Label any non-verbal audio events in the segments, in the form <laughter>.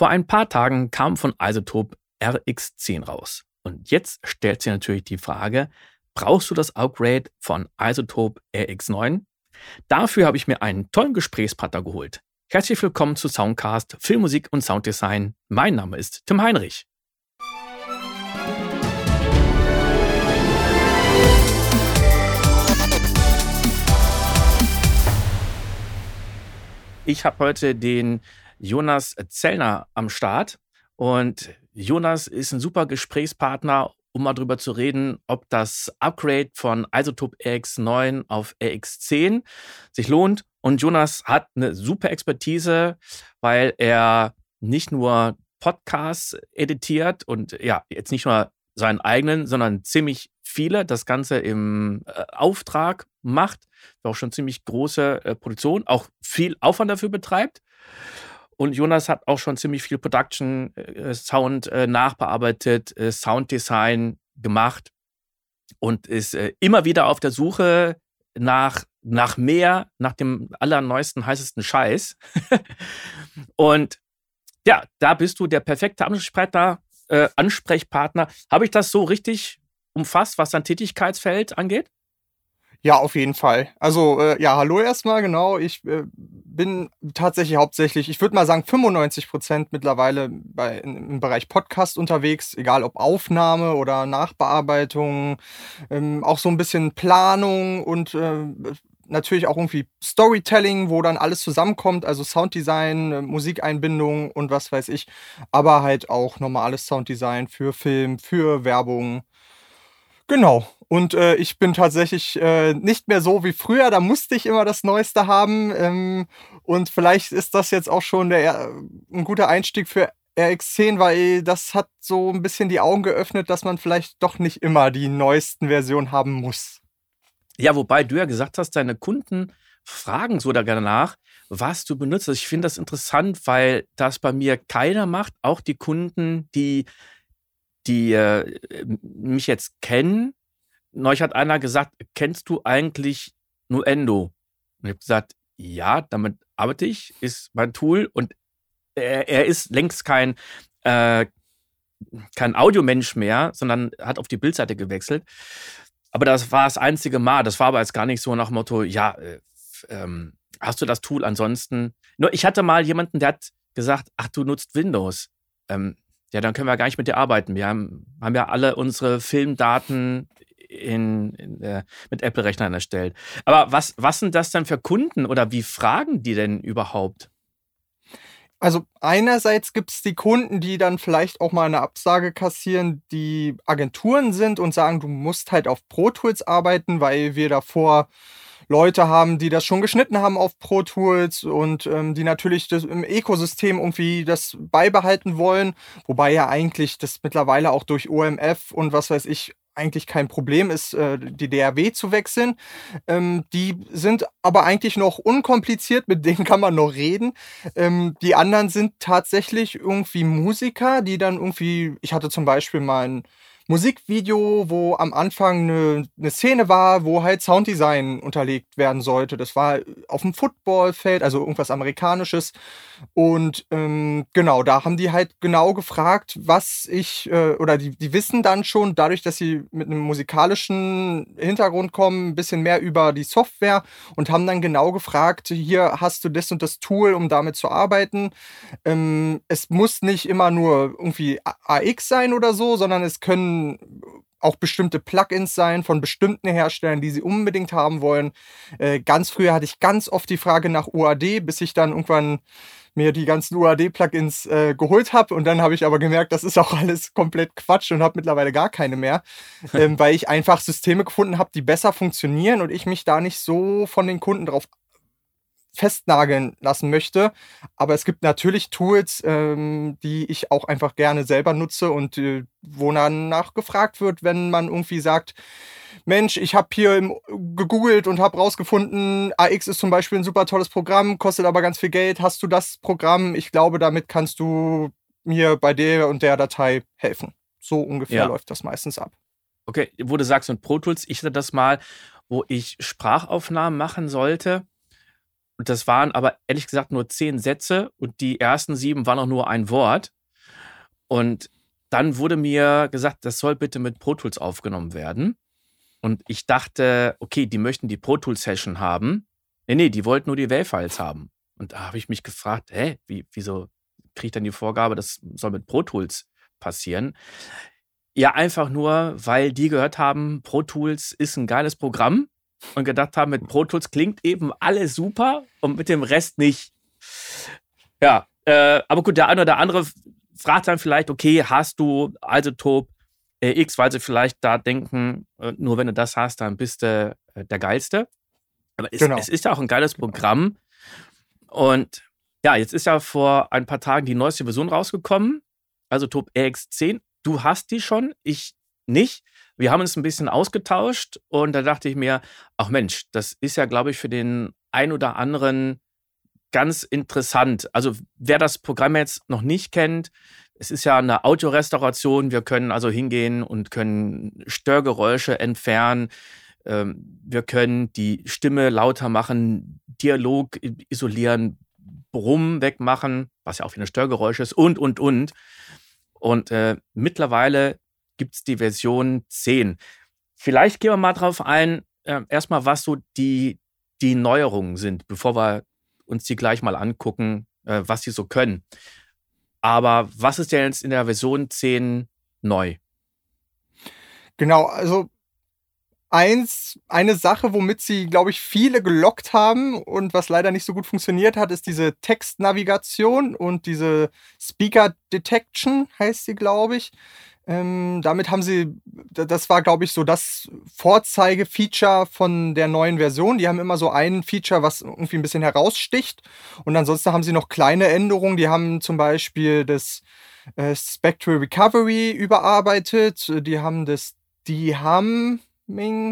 Vor ein paar Tagen kam von Isotope RX10 raus. Und jetzt stellt sich natürlich die Frage, brauchst du das Upgrade von Isotope RX9? Dafür habe ich mir einen tollen Gesprächspartner geholt. Herzlich willkommen zu Soundcast Filmmusik und Sounddesign. Mein Name ist Tim Heinrich. Ich habe heute den Jonas Zellner am Start. Und Jonas ist ein super Gesprächspartner, um mal drüber zu reden, ob das Upgrade von Isotope RX9 auf RX10 sich lohnt. Und Jonas hat eine super Expertise, weil er nicht nur Podcasts editiert und ja, jetzt nicht nur seinen eigenen, sondern ziemlich viele, das Ganze im äh, Auftrag macht, auch schon ziemlich große äh, Produktion, auch viel Aufwand dafür betreibt. Und Jonas hat auch schon ziemlich viel Production, äh, Sound äh, nachbearbeitet, äh, Sounddesign gemacht und ist äh, immer wieder auf der Suche nach, nach mehr, nach dem allerneuesten, heißesten Scheiß. <laughs> und ja, da bist du der perfekte Ansprechpartner. Äh, Ansprechpartner. Habe ich das so richtig umfasst, was dein Tätigkeitsfeld angeht? Ja, auf jeden Fall. Also äh, ja, hallo erstmal, genau. Ich äh, bin tatsächlich hauptsächlich, ich würde mal sagen 95 Prozent mittlerweile bei, im Bereich Podcast unterwegs, egal ob Aufnahme oder Nachbearbeitung, ähm, auch so ein bisschen Planung und äh, natürlich auch irgendwie Storytelling, wo dann alles zusammenkommt, also Sounddesign, äh, Musikeinbindung und was weiß ich, aber halt auch normales Sounddesign für Film, für Werbung. Genau. Und äh, ich bin tatsächlich äh, nicht mehr so wie früher. Da musste ich immer das Neueste haben. Ähm, und vielleicht ist das jetzt auch schon der, äh, ein guter Einstieg für RX10, weil das hat so ein bisschen die Augen geöffnet, dass man vielleicht doch nicht immer die neuesten Versionen haben muss. Ja, wobei du ja gesagt hast, deine Kunden fragen so da gerne nach, was du benutzt. Ich finde das interessant, weil das bei mir keiner macht. Auch die Kunden, die, die äh, mich jetzt kennen, neulich hat einer gesagt, kennst du eigentlich Nuendo? Und ich habe gesagt, ja, damit arbeite ich, ist mein Tool und er, er ist längst kein, äh, kein Audiomensch mehr, sondern hat auf die Bildseite gewechselt. Aber das war das einzige Mal. Das war aber jetzt gar nicht so nach dem Motto, ja, äh, ähm, hast du das Tool ansonsten? Nur ich hatte mal jemanden, der hat gesagt, ach, du nutzt Windows. Ähm, ja, dann können wir gar nicht mit dir arbeiten. Wir haben, haben ja alle unsere Filmdaten in, in äh, mit Apple-Rechnern erstellt. Aber was, was sind das denn für Kunden oder wie fragen die denn überhaupt? Also einerseits gibt es die Kunden, die dann vielleicht auch mal eine Absage kassieren, die Agenturen sind und sagen, du musst halt auf Pro Tools arbeiten, weil wir davor Leute haben, die das schon geschnitten haben auf Pro Tools und ähm, die natürlich das im Ökosystem irgendwie das beibehalten wollen, wobei ja eigentlich das mittlerweile auch durch OMF und was weiß ich eigentlich kein Problem ist, äh, die DRW zu wechseln. Ähm, die sind aber eigentlich noch unkompliziert, mit denen kann man noch reden. Ähm, die anderen sind tatsächlich irgendwie Musiker, die dann irgendwie, ich hatte zum Beispiel mal ein Musikvideo, wo am Anfang eine, eine, Szene war, wo halt Sounddesign unterlegt werden sollte. Das war auf dem Footballfeld, also irgendwas Amerikanisches. Und ähm, genau, da haben die halt genau gefragt, was ich, äh, oder die, die wissen dann schon, dadurch, dass sie mit einem musikalischen Hintergrund kommen, ein bisschen mehr über die Software und haben dann genau gefragt, hier hast du das und das Tool, um damit zu arbeiten. Ähm, es muss nicht immer nur irgendwie AX sein oder so, sondern es können auch bestimmte Plugins sein von bestimmten Herstellern, die sie unbedingt haben wollen. Äh, ganz früher hatte ich ganz oft die Frage nach UAD, bis ich dann irgendwann mir die ganzen UAD-Plugins äh, geholt habe und dann habe ich aber gemerkt, das ist auch alles komplett Quatsch und habe mittlerweile gar keine mehr, <laughs> ähm, weil ich einfach Systeme gefunden habe, die besser funktionieren und ich mich da nicht so von den Kunden drauf festnageln lassen möchte. Aber es gibt natürlich Tools, ähm, die ich auch einfach gerne selber nutze und äh, wo dann nachgefragt wird, wenn man irgendwie sagt, Mensch, ich habe hier im, gegoogelt und habe rausgefunden, AX ist zum Beispiel ein super tolles Programm, kostet aber ganz viel Geld. Hast du das Programm? Ich glaube, damit kannst du mir bei der und der Datei helfen. So ungefähr ja. läuft das meistens ab. Okay, wo du sagst, mit Pro Tools, ich hatte das mal, wo ich Sprachaufnahmen machen sollte Und das waren aber ehrlich gesagt nur zehn Sätze und die ersten sieben waren auch nur ein Wort. Und dann wurde mir gesagt, das soll bitte mit Pro Tools aufgenommen werden. Und ich dachte, okay, die möchten die Pro Tools Session haben. Nee, nee, die wollten nur die WAV-Files haben. Und da habe ich mich gefragt, hä, wie, wieso kriege ich dann die Vorgabe, das soll mit Pro Tools passieren? Ja, einfach nur, weil die gehört haben, Pro Tools ist ein geiles Programm und gedacht haben, mit Pro Tools klingt eben alles super und mit dem Rest nicht. Ja, äh, aber gut, der eine oder andere fragt dann vielleicht, okay, hast du Isotop äh, X, weil sie vielleicht da denken, äh, nur wenn du das hast, dann bist du äh, der Geilste. Aber es, genau. es ist ja auch ein geiles Programm. Und ja, jetzt ist ja vor ein paar Tagen die neueste Version rausgekommen, also Top RX10. Du hast die schon, ich nicht. Wir haben uns ein bisschen ausgetauscht und da dachte ich mir, ach Mensch, das ist ja, glaube ich, für den ein oder anderen ganz interessant. Also wer das Programm jetzt noch nicht kennt, es ist ja eine Audiorestauration. Wir können also hingehen und können Störgeräusche entfernen. Ähm, wir können die Stimme lauter machen, Dialog isolieren, Brumm wegmachen, was ja auch wieder Störgeräusch ist und, und, und. Und äh, mittlerweile gibt es die Version 10. Vielleicht gehen wir mal drauf ein, äh, erstmal, was so die, die Neuerungen sind, bevor wir uns die gleich mal angucken, äh, was sie so können. Aber was ist denn jetzt in der Version 10 neu? Genau, also eins, eine Sache, womit sie, glaube ich, viele gelockt haben und was leider nicht so gut funktioniert hat, ist diese Textnavigation und diese Speaker Detection, heißt sie, glaube ich. Ähm, damit haben sie, das war, glaube ich, so das Vorzeigefeature von der neuen Version. Die haben immer so ein Feature, was irgendwie ein bisschen heraussticht. Und ansonsten haben sie noch kleine Änderungen. Die haben zum Beispiel das äh, Spectral Recovery überarbeitet. Die haben das, haben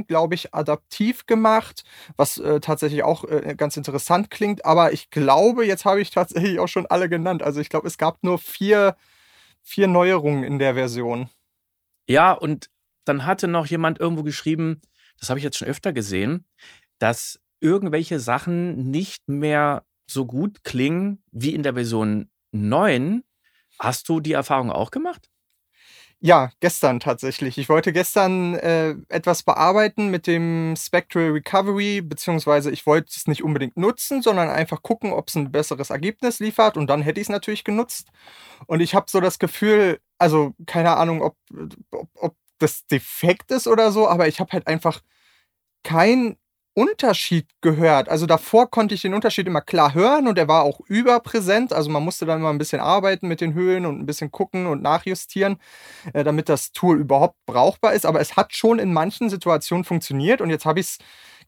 glaube ich, adaptiv gemacht, was äh, tatsächlich auch äh, ganz interessant klingt. Aber ich glaube, jetzt habe ich tatsächlich auch schon alle genannt. Also ich glaube, es gab nur vier vier Neuerungen in der Version. Ja, und dann hatte noch jemand irgendwo geschrieben, das habe ich jetzt schon öfter gesehen, dass irgendwelche Sachen nicht mehr so gut klingen wie in der Version 9. Hast du die Erfahrung auch gemacht? Ja, gestern tatsächlich. Ich wollte gestern äh, etwas bearbeiten mit dem Spectral Recovery, beziehungsweise ich wollte es nicht unbedingt nutzen, sondern einfach gucken, ob es ein besseres Ergebnis liefert und dann hätte ich es natürlich genutzt. Und ich habe so das Gefühl, also keine Ahnung, ob, ob, ob das defekt ist oder so, aber ich habe halt einfach kein Unterschied gehört. Also davor konnte ich den Unterschied immer klar hören und er war auch überpräsent. Also man musste dann immer ein bisschen arbeiten mit den Höhen und ein bisschen gucken und nachjustieren, äh, damit das Tool überhaupt brauchbar ist. Aber es hat schon in manchen Situationen funktioniert und jetzt habe ich es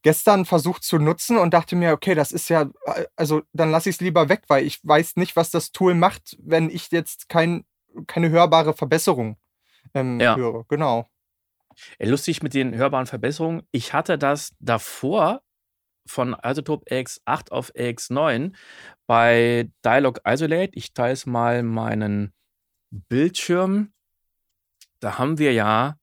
gestern versucht zu nutzen und dachte mir, okay, das ist ja, äh, also dann lasse ich es lieber weg, weil ich weiß nicht, was das Tool macht, wenn ich jetzt kein, keine hörbare Verbesserung ähm, ja. höre. Genau. Lustig mit den hörbaren Verbesserungen. Ich hatte das davor von Isotope X8 auf X9 bei Dialog Isolate. Ich teile es mal meinen Bildschirm. Da haben wir ja.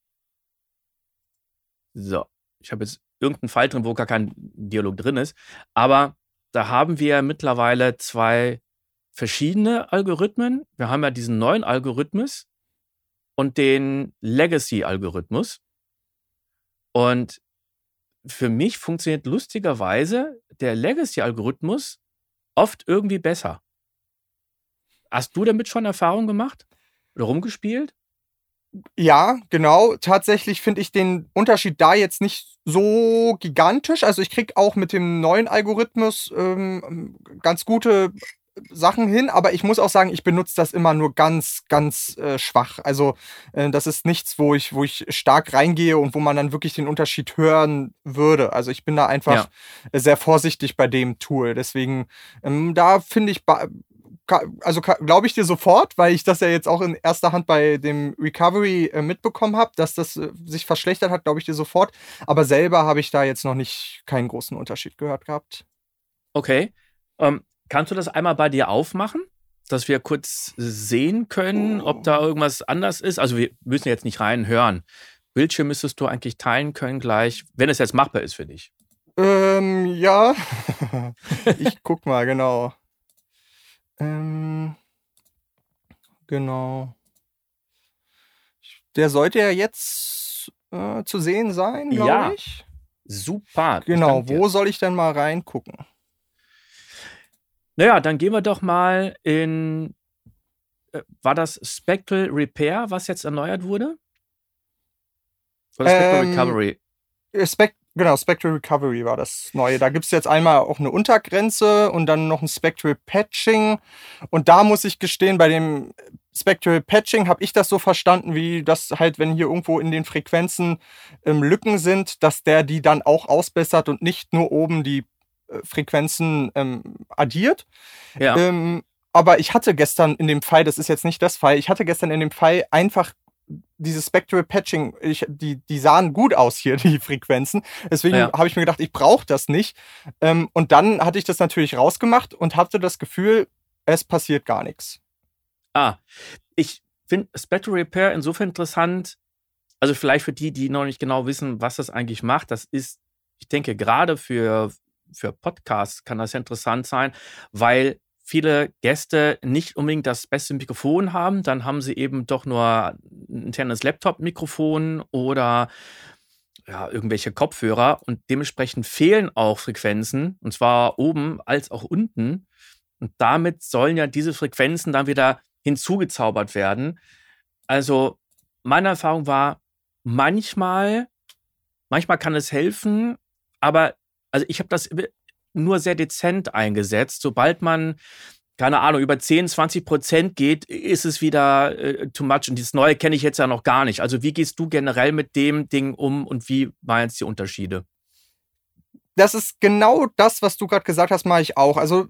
So, ich habe jetzt irgendeinen Fall drin, wo gar kein Dialog drin ist. Aber da haben wir mittlerweile zwei verschiedene Algorithmen. Wir haben ja diesen neuen Algorithmus und den Legacy-Algorithmus. Und für mich funktioniert lustigerweise der Legacy-Algorithmus oft irgendwie besser. Hast du damit schon Erfahrung gemacht oder rumgespielt? Ja, genau. Tatsächlich finde ich den Unterschied da jetzt nicht so gigantisch. Also ich kriege auch mit dem neuen Algorithmus ähm, ganz gute Sachen hin, aber ich muss auch sagen, ich benutze das immer nur ganz, ganz äh, schwach. Also äh, das ist nichts, wo ich, wo ich stark reingehe und wo man dann wirklich den Unterschied hören würde. Also ich bin da einfach ja. sehr vorsichtig bei dem Tool. Deswegen, ähm, da finde ich, also glaube ich dir sofort, weil ich das ja jetzt auch in erster Hand bei dem Recovery äh, mitbekommen habe, dass das äh, sich verschlechtert hat, glaube ich dir sofort. Aber selber habe ich da jetzt noch nicht keinen großen Unterschied gehört gehabt. Okay. Ähm, Kannst du das einmal bei dir aufmachen, dass wir kurz sehen können, ob da irgendwas anders ist? Also wir müssen jetzt nicht reinhören. Bildschirm müsstest du eigentlich teilen können gleich, wenn es jetzt machbar ist für dich. Äh, Ähm, ja. <laughs> ich guck mal, genau. Ähm, genau. Der sollte ja jetzt äh, zu sehen sein, glaube ja. ich. Super. Genau, wo soll ich denn mal reingucken? Naja, dann gehen wir doch mal in. Äh, war das Spectral Repair, was jetzt erneuert wurde? Oder Spectral ähm, Recovery? Äh, Spect genau, Spectral Recovery war das neue. Da gibt es jetzt einmal auch eine Untergrenze und dann noch ein Spectral Patching. Und da muss ich gestehen, bei dem Spectral Patching habe ich das so verstanden, wie das halt, wenn hier irgendwo in den Frequenzen ähm, Lücken sind, dass der die dann auch ausbessert und nicht nur oben die Frequenzen ähm, addiert. Ja. Ähm, aber ich hatte gestern in dem Fall, das ist jetzt nicht das Fall, ich hatte gestern in dem Fall einfach dieses Spectral Patching, ich, die, die sahen gut aus hier, die Frequenzen. Deswegen ja. habe ich mir gedacht, ich brauche das nicht. Ähm, und dann hatte ich das natürlich rausgemacht und hatte das Gefühl, es passiert gar nichts. Ah, ich finde Spectral Repair insofern interessant. Also vielleicht für die, die noch nicht genau wissen, was das eigentlich macht. Das ist, ich denke, gerade für, für Podcasts kann das ja interessant sein, weil viele Gäste nicht unbedingt das beste Mikrofon haben, dann haben sie eben doch nur ein internes Laptop-Mikrofon oder ja, irgendwelche Kopfhörer und dementsprechend fehlen auch Frequenzen, und zwar oben als auch unten. Und damit sollen ja diese Frequenzen dann wieder hinzugezaubert werden. Also meine Erfahrung war, manchmal, manchmal kann es helfen, aber also ich habe das nur sehr dezent eingesetzt. Sobald man, keine Ahnung, über 10, 20 Prozent geht, ist es wieder äh, too much. Und dieses Neue kenne ich jetzt ja noch gar nicht. Also wie gehst du generell mit dem Ding um und wie waren jetzt die Unterschiede? das ist genau das, was du gerade gesagt hast, mache ich auch. Also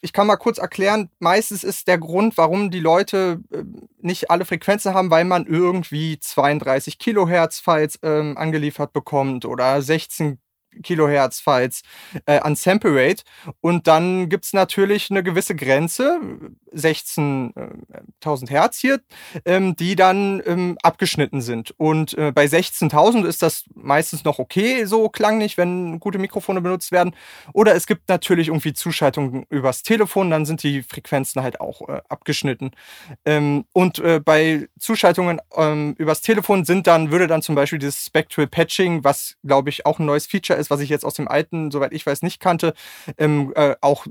ich kann mal kurz erklären, meistens ist der Grund, warum die Leute äh, nicht alle Frequenzen haben, weil man irgendwie 32 Kilohertz Files ähm, angeliefert bekommt oder 16 Kilohertz-Files äh, an Sample Rate. Und dann gibt es natürlich eine gewisse Grenze, 16.000 äh, Hertz hier, ähm, die dann ähm, abgeschnitten sind. Und äh, bei 16.000 ist das meistens noch okay, so klanglich, wenn gute Mikrofone benutzt werden. Oder es gibt natürlich irgendwie Zuschaltungen übers Telefon, dann sind die Frequenzen halt auch äh, abgeschnitten. Ähm, und äh, bei Zuschaltungen ähm, übers Telefon sind dann, würde dann zum Beispiel dieses Spectral Patching, was glaube ich auch ein neues Feature ist, was ich jetzt aus dem alten, soweit ich weiß, nicht kannte, ähm, äh, auch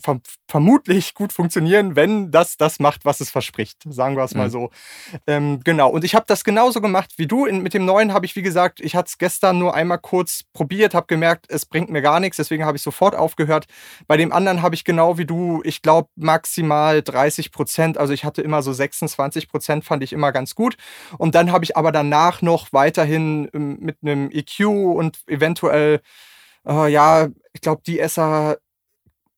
ver vermutlich gut funktionieren, wenn das das macht, was es verspricht. Sagen wir es mal mhm. so. Ähm, genau. Und ich habe das genauso gemacht wie du. In, mit dem neuen habe ich, wie gesagt, ich hatte es gestern nur einmal kurz probiert, habe gemerkt, es bringt mir gar nichts, deswegen habe ich sofort aufgehört. Bei dem anderen habe ich genau wie du, ich glaube, maximal 30 Prozent. Also ich hatte immer so 26 Prozent, fand ich immer ganz gut. Und dann habe ich aber danach noch weiterhin ähm, mit einem EQ und eventuell äh, ja, ich glaube, die Esser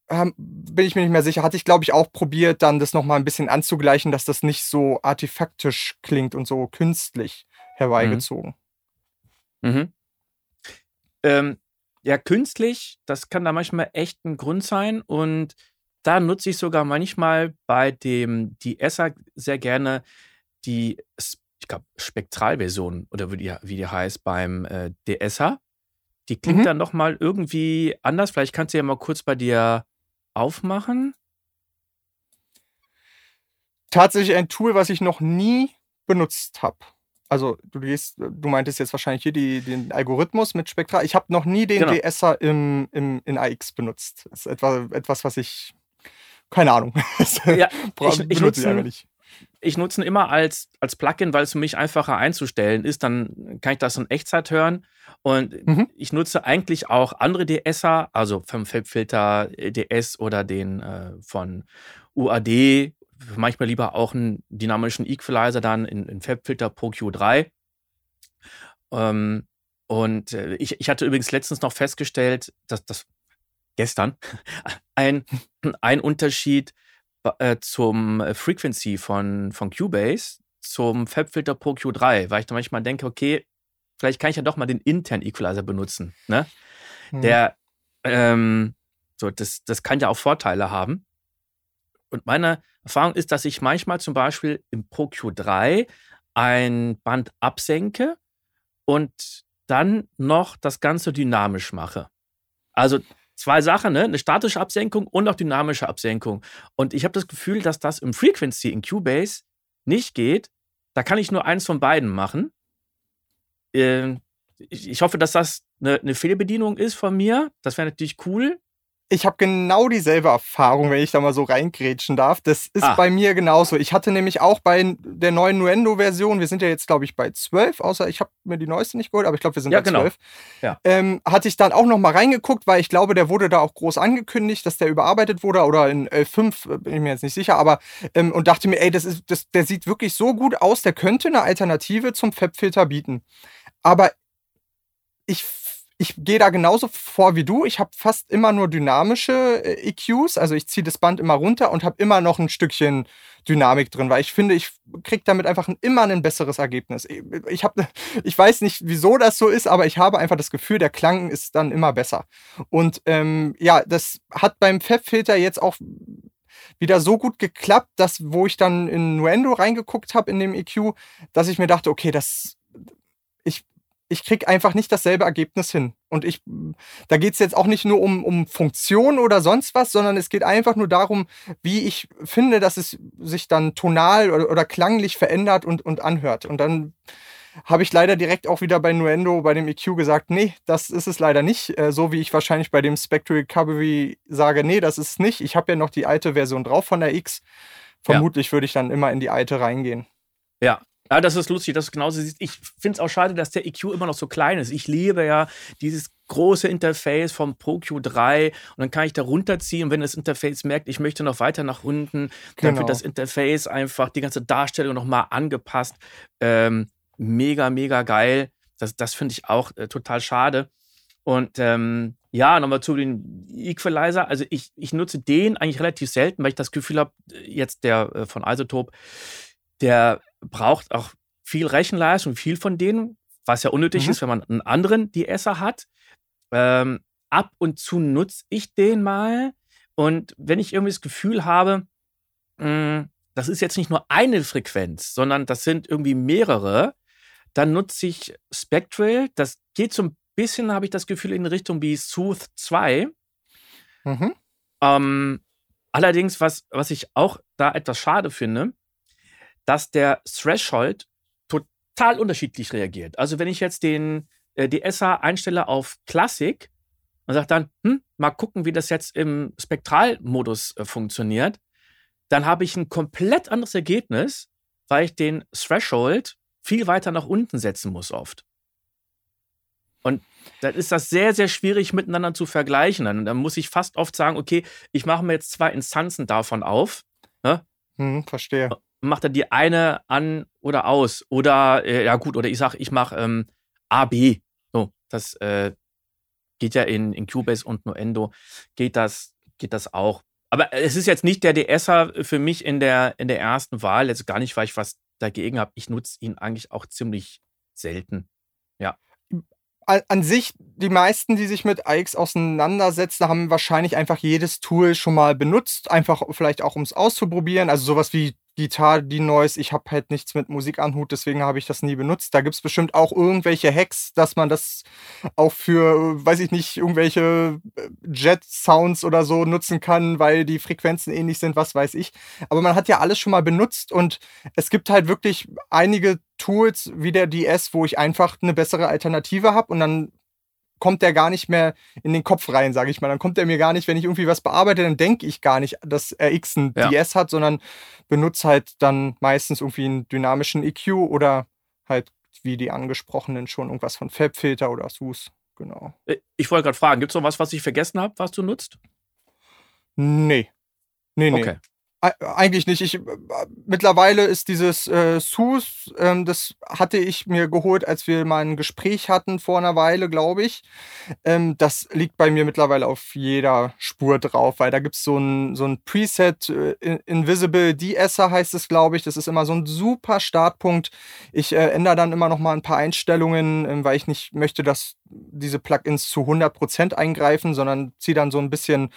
ähm, bin ich mir nicht mehr sicher. Hatte ich, glaube ich, auch probiert, dann das nochmal ein bisschen anzugleichen, dass das nicht so artefaktisch klingt und so künstlich herbeigezogen. Mhm. Mhm. Ähm, ja, künstlich, das kann da manchmal echt ein Grund sein. Und da nutze ich sogar manchmal bei dem die Esser sehr gerne die, ich glaube, Spektralversion oder wie die, wie die heißt beim äh, DSer. Die klingt mhm. dann nochmal irgendwie anders. Vielleicht kannst du ja mal kurz bei dir aufmachen. Tatsächlich ein Tool, was ich noch nie benutzt habe. Also du gehst, du meintest jetzt wahrscheinlich hier die, den Algorithmus mit Spektra. Ich habe noch nie den genau. DSer im, im, in AX benutzt. Das ist etwa, etwas, was ich keine Ahnung. <laughs> ja, ich, ich nicht ich nutze ihn immer als, als Plugin, weil es für mich einfacher einzustellen ist. Dann kann ich das in Echtzeit hören. Und mhm. ich nutze eigentlich auch andere DSer, also vom Fabfilter DS oder den äh, von UAD. Manchmal lieber auch einen dynamischen Equalizer dann in, in Fabfilter Pro Q3. Ähm, und äh, ich, ich hatte übrigens letztens noch festgestellt, dass das gestern <laughs> ein, ein Unterschied äh, zum äh, Frequency von, von Cubase zum Fabfilter Pro Q3, weil ich dann manchmal denke, okay, vielleicht kann ich ja doch mal den internen Equalizer benutzen. Ne? Hm. Der, ähm, so, das, das kann ja auch Vorteile haben. Und meine Erfahrung ist, dass ich manchmal zum Beispiel im Pro Q3 ein Band absenke und dann noch das Ganze dynamisch mache. Also zwei Sachen, ne? eine statische Absenkung und auch dynamische Absenkung. Und ich habe das Gefühl, dass das im Frequency in Cubase nicht geht. Da kann ich nur eins von beiden machen. Äh, ich, hoffe, dass das eine Fehlbedienung ist von mir. Das wäre natürlich cool ich habe genau dieselbe Erfahrung, wenn ich da mal so reingrätschen darf. Das ist ah. bei mir genauso. Ich hatte nämlich auch bei der neuen Nuendo-Version, wir sind ja jetzt, glaube ich, bei 12, außer ich habe mir die neueste nicht geholt, aber ich glaube, wir sind ja, bei genau. 12. Ja. Ähm, hatte ich dann auch noch mal reingeguckt, weil ich glaube, der wurde da auch groß angekündigt, dass der überarbeitet wurde oder in 11.5, äh, bin ich mir jetzt nicht sicher, aber ähm, und dachte mir, ey, das ist, das, der sieht wirklich so gut aus, der könnte eine Alternative zum FAB-Filter bieten. Aber ich ich gehe da genauso vor wie du. Ich habe fast immer nur dynamische äh, EQs. Also ich ziehe das Band immer runter und habe immer noch ein Stückchen Dynamik drin, weil ich finde, ich kriege damit einfach ein, immer ein besseres Ergebnis. Ich, hab, <laughs> ich weiß nicht, wieso das so ist, aber ich habe einfach das Gefühl, der Klang ist dann immer besser. Und ähm, ja, das hat beim FEP-Filter jetzt auch wieder so gut geklappt, dass wo ich dann in Nuendo reingeguckt habe in dem EQ, dass ich mir dachte, okay, das ich ich krieg einfach nicht dasselbe Ergebnis hin. Und ich, da geht es jetzt auch nicht nur um, um Funktion oder sonst was, sondern es geht einfach nur darum, wie ich finde, dass es sich dann tonal oder, oder klanglich verändert und, und anhört. Und dann habe ich leider direkt auch wieder bei Nuendo, bei dem EQ gesagt, nee, das ist es leider nicht. Äh, so wie ich wahrscheinlich bei dem Spectral Recovery sage, nee, das ist es nicht. Ich habe ja noch die alte Version drauf von der X. Vermutlich ja. würde ich dann immer in die alte reingehen. Ja, ja, das ist lustig, dass du genauso siehst. Ich finde es auch schade, dass der EQ immer noch so klein ist. Ich liebe ja dieses große Interface vom Pro Q3 und dann kann ich da runterziehen und wenn das Interface merkt, ich möchte noch weiter nach unten, dann wird genau. das Interface einfach die ganze Darstellung nochmal angepasst. Ähm, mega, mega geil. Das, das finde ich auch äh, total schade. Und ähm, ja, nochmal zu den Equalizer. Also ich, ich nutze den eigentlich relativ selten, weil ich das Gefühl habe, jetzt der äh, von Isotope, der braucht auch viel Rechenleistung, viel von denen, was ja unnötig mhm. ist, wenn man einen anderen DSer hat. Ähm, ab und zu nutze ich den mal. Und wenn ich irgendwie das Gefühl habe, mh, hm, das ist jetzt nicht nur eine Frequenz, sondern das sind irgendwie mehrere, dann nutze ich Spectral. Das geht so ein bisschen, habe ich das Gefühl, in Richtung wie Sooth 2. Mhm. Ähm, allerdings, was, was ich auch da etwas schade finde, dass der Threshold total unterschiedlich reagiert. Also wenn ich jetzt den äh, DSA einstelle auf Classic und sage dann, hm, mal gucken, wie das jetzt im Spektralmodus äh, funktioniert, dann habe ich ein komplett anderes Ergebnis, weil ich den Threshold viel weiter nach unten setzen muss oft. Und dann ist das sehr, sehr schwierig miteinander zu vergleichen. Dann, dann muss ich fast oft sagen, okay, ich mache mir jetzt zwei Instanzen davon auf. Ne? Hm, verstehe macht er die eine an oder aus. Oder, äh, ja gut, oder ich sage, ich mache ähm, A, B. So, das äh, geht ja in, in Cubase und Nuendo, geht das, geht das auch. Aber es ist jetzt nicht der DSer für mich in der, in der ersten Wahl, jetzt gar nicht, weil ich was dagegen habe. Ich nutze ihn eigentlich auch ziemlich selten. Ja an sich, die meisten, die sich mit AX auseinandersetzen, haben wahrscheinlich einfach jedes Tool schon mal benutzt, einfach vielleicht auch um es auszuprobieren. Also sowas wie Gitarre, die Noise, ich habe halt nichts mit Musik anhut, deswegen habe ich das nie benutzt. Da gibt es bestimmt auch irgendwelche Hacks, dass man das auch für, weiß ich nicht, irgendwelche äh, Jet-Sounds oder so nutzen kann, weil die Frequenzen ähnlich sind, was weiß ich. Aber man hat ja alles schon mal benutzt und es gibt halt wirklich einige Tools wie der DS, wo ich einfach eine bessere Alternative habe und dann kommt der gar nicht mehr in den Kopf rein, sage ich mal. Dann kommt er mir gar nicht, wenn ich irgendwie was bearbeite, dann denke ich gar nicht, dass er X ein ja. DS hat, sondern benutze halt dann meistens irgendwie einen dynamischen EQ oder halt wie die angesprochenen schon irgendwas von Fabfilter oder SUS. Genau. Äh, ich wollte gerade fragen, gibt es noch was, was ich vergessen habe, was du nutzt? Nee. Nee, nee. Okay. Eigentlich nicht. Ich, äh, mittlerweile ist dieses äh, SUS, ähm, das hatte ich mir geholt, als wir mal ein Gespräch hatten vor einer Weile, glaube ich. Ähm, das liegt bei mir mittlerweile auf jeder Spur drauf, weil da gibt es so ein, so ein Preset, äh, Invisible De-Esser heißt es, glaube ich. Das ist immer so ein super Startpunkt. Ich äh, ändere dann immer noch mal ein paar Einstellungen, ähm, weil ich nicht möchte, dass diese Plugins zu 100% eingreifen, sondern ziehe dann so ein bisschen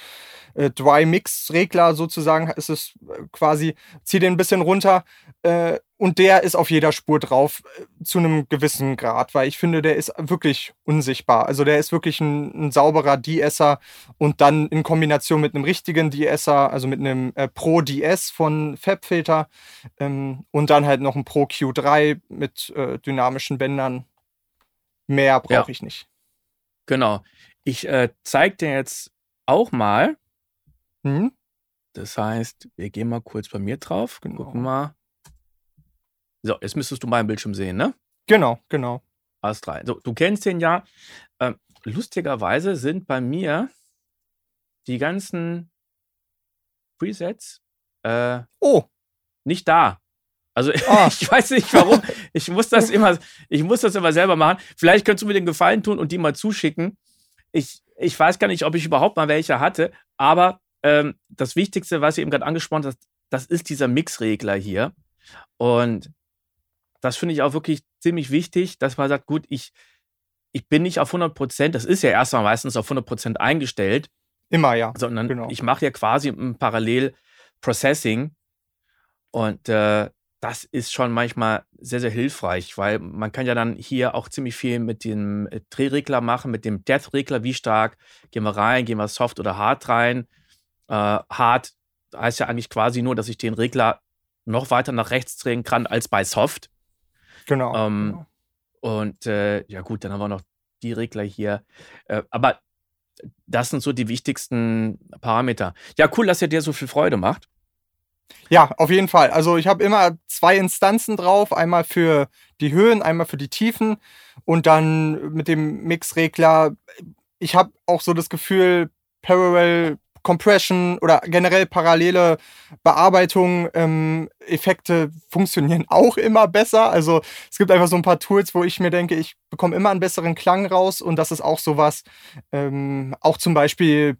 äh, Dry Mix Regler sozusagen, ist es äh, quasi, ziehe den ein bisschen runter äh, und der ist auf jeder Spur drauf äh, zu einem gewissen Grad, weil ich finde, der ist wirklich unsichtbar. Also der ist wirklich ein, ein sauberer De-Esser und dann in Kombination mit einem richtigen De-Esser, also mit einem äh, Pro DS von FabFilter ähm, und dann halt noch ein Pro Q3 mit äh, dynamischen Bändern. Mehr brauche ja. ich nicht. Genau. Ich äh, zeige dir jetzt auch mal, Mhm. Das heißt, wir gehen mal kurz bei mir drauf, genau. gucken mal. So, jetzt müsstest du meinen Bildschirm sehen, ne? Genau, genau. Alles drei. So, du kennst den ja. Ähm, lustigerweise sind bei mir die ganzen Presets äh, oh. nicht da. Also oh. <laughs> ich weiß nicht warum. Ich muss das immer, ich muss das immer selber machen. Vielleicht könntest du mir den Gefallen tun und die mal zuschicken. Ich, ich weiß gar nicht, ob ich überhaupt mal welche hatte, aber ähm, das Wichtigste, was ihr eben gerade angesprochen habt, das ist dieser Mixregler hier. Und das finde ich auch wirklich ziemlich wichtig, dass man sagt, gut, ich, ich bin nicht auf 100 Prozent, das ist ja erstmal meistens auf 100 Prozent eingestellt. Immer, ja. Sondern genau. ich mache ja quasi ein Parallel Processing. Und äh, das ist schon manchmal sehr, sehr hilfreich, weil man kann ja dann hier auch ziemlich viel mit dem äh, Drehregler machen, mit dem Death-Regler, wie stark gehen wir rein, gehen wir soft oder hart rein. Äh, hard heißt ja eigentlich quasi nur, dass ich den Regler noch weiter nach rechts drehen kann als bei Soft. Genau. Ähm, genau. Und äh, ja gut, dann haben wir noch die Regler hier. Äh, aber das sind so die wichtigsten Parameter. Ja, cool, dass er dir so viel Freude macht. Ja, auf jeden Fall. Also ich habe immer zwei Instanzen drauf, einmal für die Höhen, einmal für die Tiefen und dann mit dem Mixregler. Ich habe auch so das Gefühl, Parallel Compression oder generell parallele Bearbeitung, ähm, Effekte funktionieren <laughs> auch immer besser. Also es gibt einfach so ein paar Tools, wo ich mir denke, ich bekomme immer einen besseren Klang raus und das ist auch sowas, ähm, auch zum Beispiel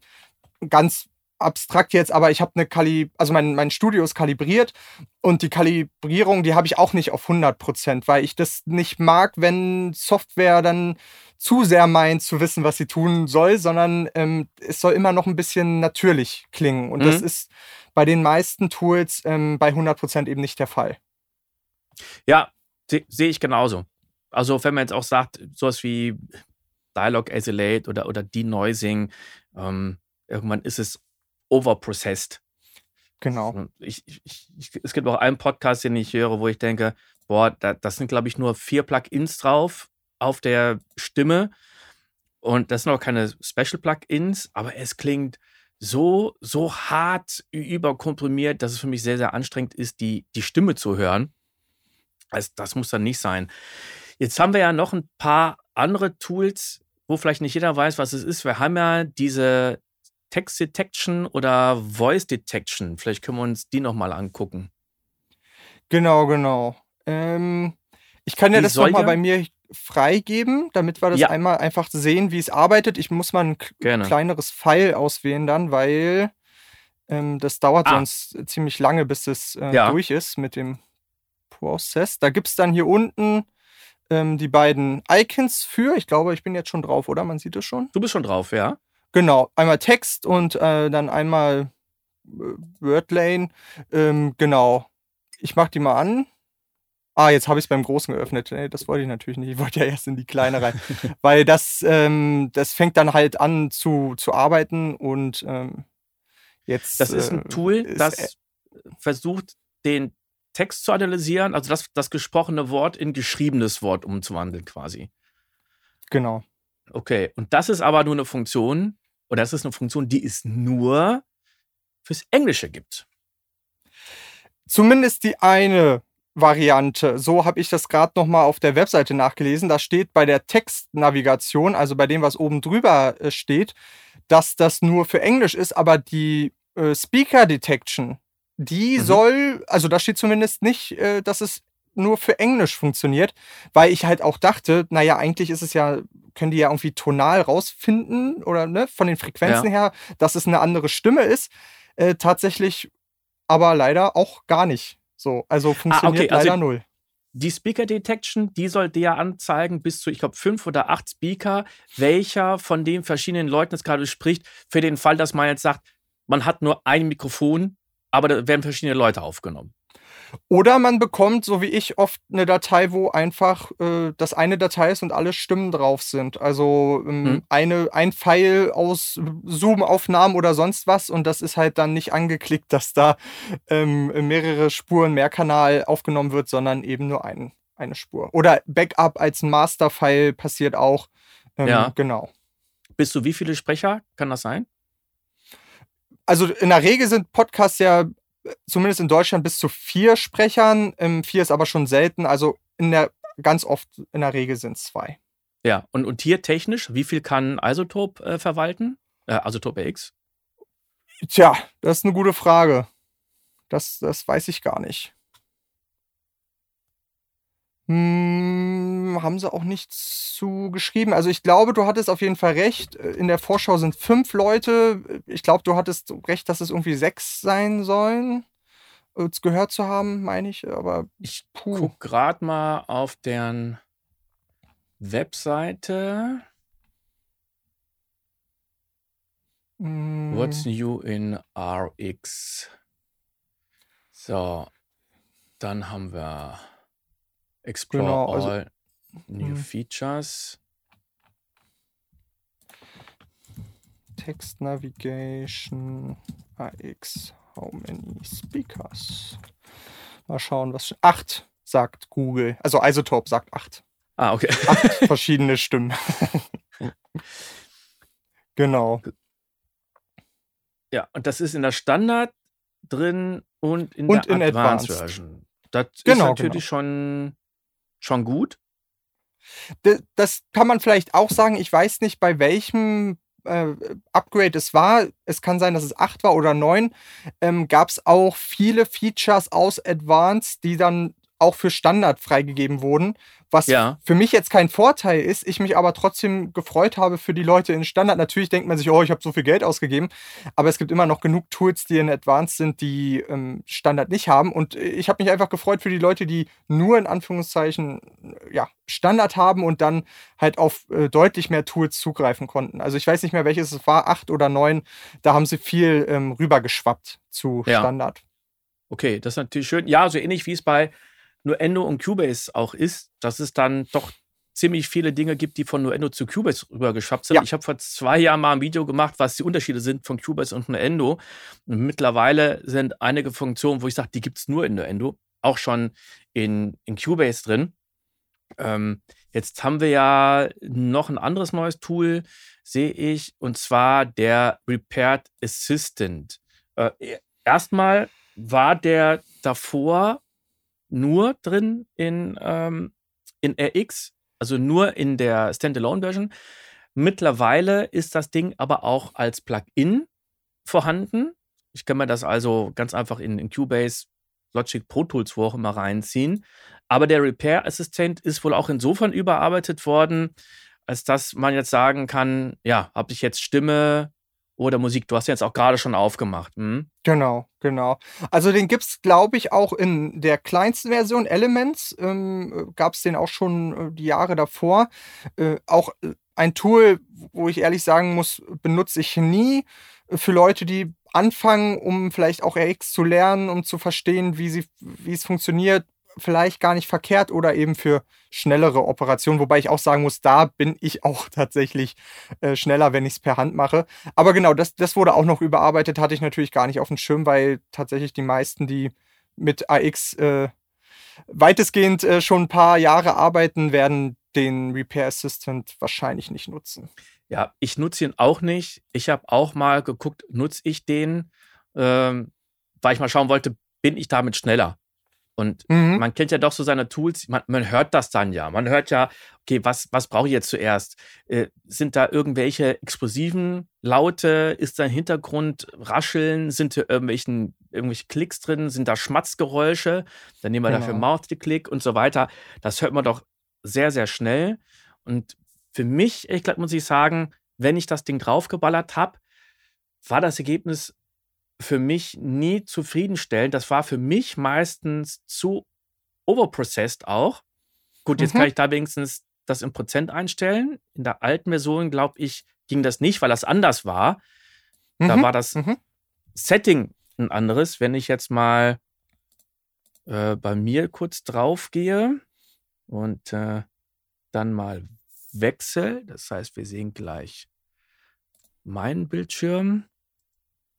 ganz abstrakt jetzt, aber ich habe eine Kali, also mein, mein Studio ist kalibriert und die Kalibrierung, die habe ich auch nicht auf 100 Prozent, weil ich das nicht mag, wenn Software dann zu sehr meint zu wissen, was sie tun soll, sondern ähm, es soll immer noch ein bisschen natürlich klingen und mhm. das ist bei den meisten Tools ähm, bei 100 Prozent eben nicht der Fall. Ja, sehe ich genauso. Also wenn man jetzt auch sagt, sowas wie Dialog Isolate oder, oder Denoising, ähm, irgendwann ist es overprocessed. Genau. Ich, ich, ich, es gibt auch einen Podcast, den ich höre, wo ich denke, boah, da, das sind, glaube ich, nur vier Plugins drauf auf der Stimme. Und das sind auch keine Special Plugins, aber es klingt so, so hart überkomprimiert, dass es für mich sehr, sehr anstrengend ist, die, die Stimme zu hören. Also das muss dann nicht sein. Jetzt haben wir ja noch ein paar andere Tools, wo vielleicht nicht jeder weiß, was es ist. Wir haben ja diese Text Detection oder Voice Detection. Vielleicht können wir uns die nochmal angucken. Genau, genau. Ähm, ich kann ja die das nochmal bei mir freigeben, damit wir das ja. einmal einfach sehen, wie es arbeitet. Ich muss mal ein Gerne. kleineres Pfeil auswählen dann, weil ähm, das dauert ah. sonst ziemlich lange, bis es äh, ja. durch ist mit dem Prozess. Da gibt es dann hier unten ähm, die beiden Icons für. Ich glaube, ich bin jetzt schon drauf, oder? Man sieht es schon. Du bist schon drauf, ja. Genau, einmal Text und äh, dann einmal äh, Wordlane. Ähm, genau. Ich mach die mal an. Ah, jetzt habe ich es beim Großen geöffnet. Nee, das wollte ich natürlich nicht. Ich wollte ja erst in die Kleine rein. <laughs> Weil das, ähm, das fängt dann halt an zu, zu arbeiten und ähm, jetzt. Das ist ein äh, Tool, ist, das äh, versucht, den Text zu analysieren, also das, das gesprochene Wort in geschriebenes Wort umzuwandeln, quasi. Genau. Okay, und das ist aber nur eine Funktion, oder das ist eine Funktion, die es nur fürs Englische gibt. Zumindest die eine Variante. So habe ich das gerade nochmal auf der Webseite nachgelesen. Da steht bei der Textnavigation, also bei dem, was oben drüber äh, steht, dass das nur für Englisch ist, aber die äh, Speaker Detection, die mhm. soll, also da steht zumindest nicht, äh, dass es nur für Englisch funktioniert, weil ich halt auch dachte, naja, eigentlich ist es ja, können die ja irgendwie tonal rausfinden oder ne, von den Frequenzen ja. her, dass es eine andere Stimme ist. Äh, tatsächlich aber leider auch gar nicht. So, also funktioniert ah, okay. also, leider null. die Speaker Detection, die soll dir anzeigen, bis zu, ich glaube, fünf oder acht Speaker, welcher von den verschiedenen Leuten es gerade spricht, für den Fall, dass man jetzt sagt, man hat nur ein Mikrofon, aber da werden verschiedene Leute aufgenommen. Oder man bekommt, so wie ich, oft eine Datei, wo einfach äh, das eine Datei ist und alle Stimmen drauf sind. Also ähm, hm. eine, ein Pfeil aus Zoom-Aufnahmen oder sonst was und das ist halt dann nicht angeklickt, dass da ähm, mehrere Spuren Mehrkanal aufgenommen wird, sondern eben nur ein, eine Spur. Oder Backup als Master-File passiert auch. Ähm, ja. Genau. Bist du wie viele Sprecher? Kann das sein? Also in der Regel sind Podcasts ja zumindest in Deutschland bis zu vier Sprechern. Ähm, vier ist aber schon selten. Also in der, ganz oft in der Regel sind es zwei. Ja, und, und hier technisch, wie viel kann Isotop äh, verwalten? Äh, Isotop X? Tja, das ist eine gute Frage. Das, das weiß ich gar nicht. Hm, haben sie auch nichts zu geschrieben. Also ich glaube, du hattest auf jeden Fall recht. In der Vorschau sind fünf Leute. Ich glaube, du hattest recht, dass es irgendwie sechs sein sollen. Es gehört zu haben, meine ich. Aber ich gucke gerade mal auf deren Webseite. Hm. What's new in RX? So, dann haben wir Explore genau, also, all new mh. features. Text Navigation AX. How many speakers? Mal schauen, was. Acht, sagt Google. Also Isotope sagt acht. Ah, okay. Acht <laughs> verschiedene Stimmen. <laughs> genau. Ja, und das ist in der Standard drin und in und der in Advanced, Advanced Version. Das genau, ist natürlich genau. schon schon gut? Das kann man vielleicht auch sagen. Ich weiß nicht, bei welchem äh, Upgrade es war. Es kann sein, dass es 8 war oder 9. Ähm, Gab es auch viele Features aus Advanced, die dann auch für Standard freigegeben wurden, was ja. für mich jetzt kein Vorteil ist, ich mich aber trotzdem gefreut habe für die Leute in Standard. Natürlich denkt man sich, oh, ich habe so viel Geld ausgegeben, aber es gibt immer noch genug Tools, die in Advanced sind, die ähm, Standard nicht haben. Und ich habe mich einfach gefreut für die Leute, die nur in Anführungszeichen ja, Standard haben und dann halt auf äh, deutlich mehr Tools zugreifen konnten. Also ich weiß nicht mehr, welches es war, acht oder neun, da haben sie viel ähm, rübergeschwappt zu ja. Standard. Okay, das ist natürlich schön. Ja, so ähnlich wie es bei Nuendo und Cubase auch ist, dass es dann doch ziemlich viele Dinge gibt, die von Nuendo zu Cubase rübergeschafft sind. Ja. Ich habe vor zwei Jahren mal ein Video gemacht, was die Unterschiede sind von Cubase und Nuendo. Und mittlerweile sind einige Funktionen, wo ich sage, die gibt es nur in Nuendo, auch schon in, in Cubase drin. Ähm, jetzt haben wir ja noch ein anderes neues Tool, sehe ich, und zwar der Repaired Assistant. Äh, erstmal war der davor nur drin in, ähm, in RX, also nur in der Standalone-Version. Mittlerweile ist das Ding aber auch als Plugin vorhanden. Ich kann mir das also ganz einfach in, in Cubase, Logic Pro Tools, wo auch immer reinziehen. Aber der Repair-Assistent ist wohl auch insofern überarbeitet worden, als dass man jetzt sagen kann, ja, habe ich jetzt Stimme, oder Musik. Du hast jetzt auch gerade schon aufgemacht. Hm? Genau, genau. Also den gibt es, glaube ich, auch in der kleinsten Version Elements. Ähm, Gab es den auch schon äh, die Jahre davor. Äh, auch äh, ein Tool, wo ich ehrlich sagen muss, benutze ich nie äh, für Leute, die anfangen, um vielleicht auch RX zu lernen, um zu verstehen, wie, sie, wie es funktioniert, vielleicht gar nicht verkehrt oder eben für schnellere Operationen, wobei ich auch sagen muss, da bin ich auch <laughs> tatsächlich äh, schneller, wenn ich es per Hand mache. Aber genau, das, das wurde auch noch überarbeitet, hatte ich natürlich gar nicht auf dem Schirm, weil tatsächlich die meisten, die mit AX äh, weitestgehend äh, schon ein paar Jahre arbeiten, werden den Repair Assistant wahrscheinlich nicht nutzen. Ja, ich nutze ihn auch nicht. Ich habe auch mal geguckt, nutze ich den, ähm, weil ich mal schauen wollte, bin ich damit schneller? Und mhm. man kennt ja doch so seine Tools, man, man, hört das dann ja. Man hört ja, okay, was, was brauche ich jetzt zuerst? Äh, sind da irgendwelche explosiven Laute? Ist da im Hintergrund Rascheln? Sind da irgendwelchen, irgendwelche Klicks drin? Sind da Schmatzgeräusche? Dann nehmen wir genau. dafür Mouth-Click und so weiter. Das hört man doch sehr, sehr schnell. Und für mich, ich glaube, muss ich sagen, wenn ich das Ding draufgeballert habe, war das Ergebnis für mich nie zufriedenstellend. Das war für mich meistens zu overprocessed auch. Gut, jetzt mhm. kann ich da wenigstens das in Prozent einstellen. In der alten Version, glaube ich, ging das nicht, weil das anders war. Mhm. Da war das mhm. Setting ein anderes. Wenn ich jetzt mal äh, bei mir kurz drauf gehe und äh, dann mal wechsel, das heißt, wir sehen gleich meinen Bildschirm.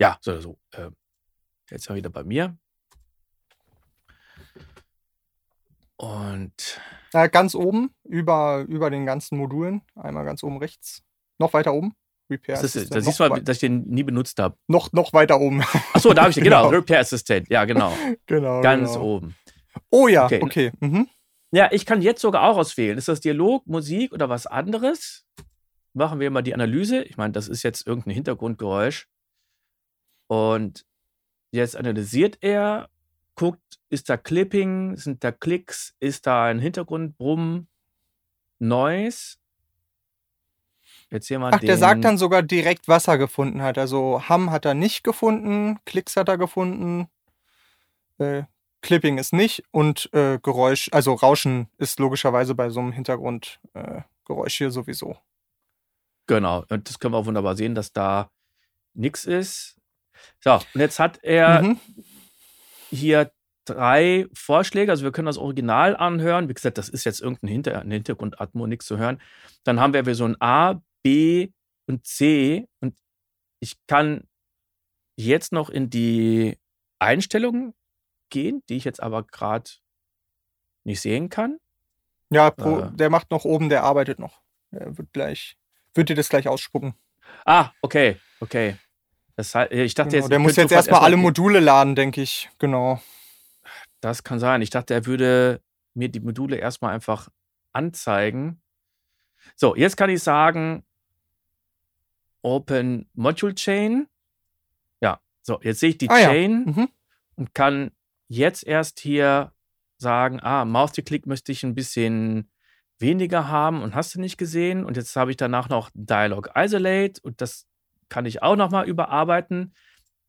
Ja, so oder so. Äh, jetzt mal wieder bei mir. Und. Äh, ganz oben, über, über den ganzen Modulen. Einmal ganz oben rechts. Noch weiter oben. Repair das ist, Da siehst du mal, dass ich den nie benutzt habe. Noch, noch weiter oben. Achso, da habe ich <laughs> den, genau. genau. Repair Assistant. Ja, genau. <laughs> genau. Ganz genau. oben. Oh ja, okay. okay. Mhm. Ja, ich kann jetzt sogar auch auswählen. Ist das Dialog, Musik oder was anderes? Machen wir mal die Analyse. Ich meine, das ist jetzt irgendein Hintergrundgeräusch. Und jetzt analysiert er, guckt, ist da Clipping, sind da Klicks, ist da ein Hintergrundbrummen, Noise. Jetzt hier mal Ach, der sagt dann sogar direkt, was er gefunden hat. Also Ham hat er nicht gefunden, Klicks hat er gefunden, äh, Clipping ist nicht und äh, Geräusch, also Rauschen ist logischerweise bei so einem Hintergrundgeräusch äh, hier sowieso. Genau, und das können wir auch wunderbar sehen, dass da nichts ist. So, und jetzt hat er mhm. hier drei Vorschläge. Also wir können das Original anhören. Wie gesagt, das ist jetzt irgendein Hinter Hintergrundatmo, nichts zu hören. Dann haben wir Version A, B und C. Und ich kann jetzt noch in die Einstellungen gehen, die ich jetzt aber gerade nicht sehen kann. Ja, pro, äh, der macht noch oben, der arbeitet noch. Er wird gleich, wird dir das gleich ausspucken. Ah, okay, okay. Das, ich dachte genau, jetzt, der muss jetzt erstmal alle Module laden, denke ich. Genau. Das kann sein. Ich dachte, er würde mir die Module erstmal einfach anzeigen. So, jetzt kann ich sagen, Open Module Chain. Ja, so, jetzt sehe ich die ah, Chain ja. mhm. und kann jetzt erst hier sagen, ah, Mausklick müsste ich ein bisschen weniger haben und hast du nicht gesehen. Und jetzt habe ich danach noch Dialog Isolate und das kann ich auch nochmal überarbeiten.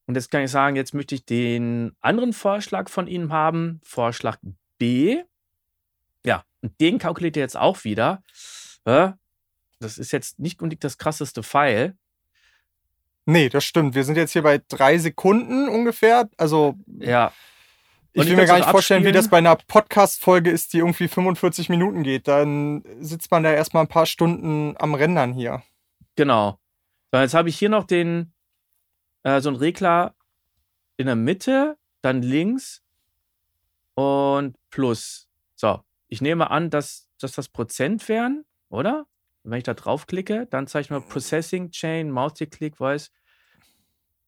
Und jetzt kann ich sagen, jetzt möchte ich den anderen Vorschlag von Ihnen haben, Vorschlag B. Ja, und den kalkuliert ihr jetzt auch wieder. Das ist jetzt nicht unbedingt das krasseste Pfeil. Nee, das stimmt. Wir sind jetzt hier bei drei Sekunden ungefähr. Also. Ja. Ich will mir gar nicht vorstellen, wie das bei einer Podcast-Folge ist, die irgendwie 45 Minuten geht. Dann sitzt man da erstmal ein paar Stunden am Rendern hier. Genau. So, jetzt habe ich hier noch den, äh, so einen Regler in der Mitte, dann links und plus. So, ich nehme an, dass, dass das Prozent wären, oder? wenn ich da draufklicke, dann zeige ich mal Processing Chain, Mausklick, Voice.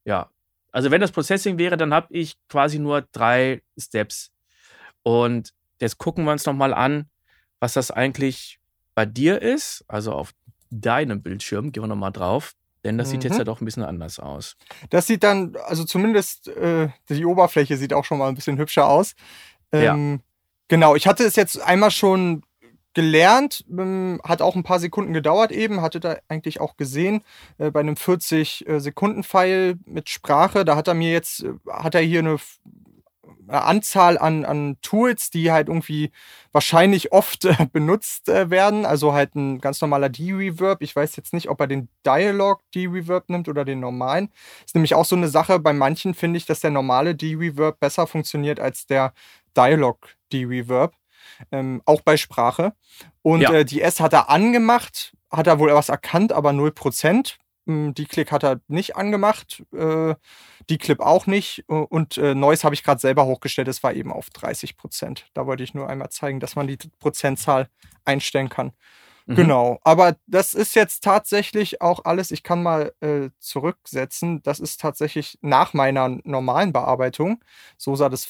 Ja, also wenn das Processing wäre, dann habe ich quasi nur drei Steps. Und jetzt gucken wir uns nochmal an, was das eigentlich bei dir ist. Also auf deinem Bildschirm, gehen wir nochmal drauf. Denn das mhm. sieht jetzt mhm. ja doch ein bisschen anders aus. Das sieht dann, also zumindest äh, die Oberfläche sieht auch schon mal ein bisschen hübscher aus. Ähm, ja. Genau, ich hatte es jetzt einmal schon gelernt, ähm, hat auch ein paar Sekunden gedauert eben, hatte da eigentlich auch gesehen, äh, bei einem 40-Sekunden-File äh, mit Sprache, da hat er mir jetzt, äh, hat er hier eine, eine Anzahl an, an Tools, die halt irgendwie wahrscheinlich oft äh, benutzt äh, werden, also halt ein ganz normaler D-Reverb, ich weiß jetzt nicht, ob er den Dialog D-Reverb nimmt oder den normalen, ist nämlich auch so eine Sache, bei manchen finde ich, dass der normale D-Reverb besser funktioniert als der Dialog D-Reverb ähm, auch bei Sprache. Und ja. äh, die S hat er angemacht, hat er wohl was erkannt, aber 0%. Hm, die Klick hat er nicht angemacht, äh, die Clip auch nicht. Und äh, Neues habe ich gerade selber hochgestellt, es war eben auf 30% Da wollte ich nur einmal zeigen, dass man die Prozentzahl einstellen kann. Mhm. Genau, aber das ist jetzt tatsächlich auch alles, ich kann mal äh, zurücksetzen, das ist tatsächlich nach meiner normalen Bearbeitung. So sah das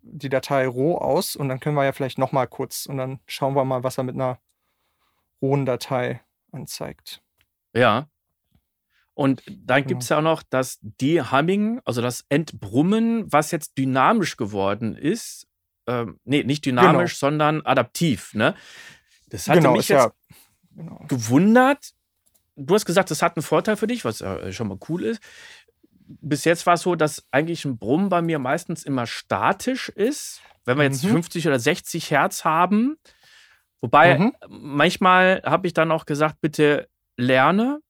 die Datei roh aus und dann können wir ja vielleicht nochmal kurz und dann schauen wir mal, was er mit einer rohen Datei anzeigt. Ja. Und dann gibt es ja auch noch das De-Humming, also das Entbrummen, was jetzt dynamisch geworden ist. Ähm, nee, nicht dynamisch, genau. sondern adaptiv. Ne? Das hatte genau, mich jetzt ja, genau. gewundert. Du hast gesagt, das hat einen Vorteil für dich, was äh, schon mal cool ist. bis jetzt war es so, dass eigentlich ein Brummen bei mir meistens immer statisch ist. Wenn wir jetzt mhm. 50 oder 60 Hertz haben. Wobei mhm. manchmal habe ich dann auch gesagt, bitte lerne.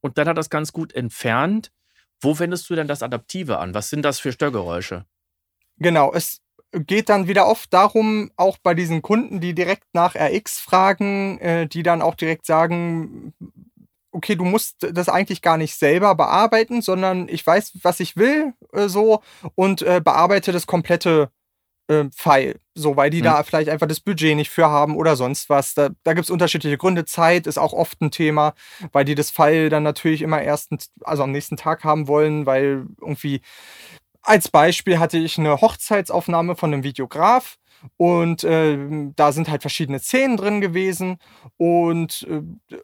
Und dann hat das ganz gut entfernt. Wo wendest du denn das Adaptive an? Was sind das für Störgeräusche? Genau, es geht dann wieder oft darum, auch bei diesen Kunden, die direkt nach RX fragen, äh, die dann auch direkt sagen, okay, du musst das eigentlich gar nicht selber bearbeiten, sondern ich weiß, was ich will, äh, so und äh, bearbeite das komplette äh, File, so weil die mhm. da vielleicht einfach das Budget nicht für haben oder sonst was. Da, da gibt es unterschiedliche Gründe. Zeit ist auch oft ein Thema, weil die das File dann natürlich immer erst, also am nächsten Tag haben wollen, weil irgendwie als Beispiel hatte ich eine Hochzeitsaufnahme von einem Videograf und äh, da sind halt verschiedene Szenen drin gewesen und äh,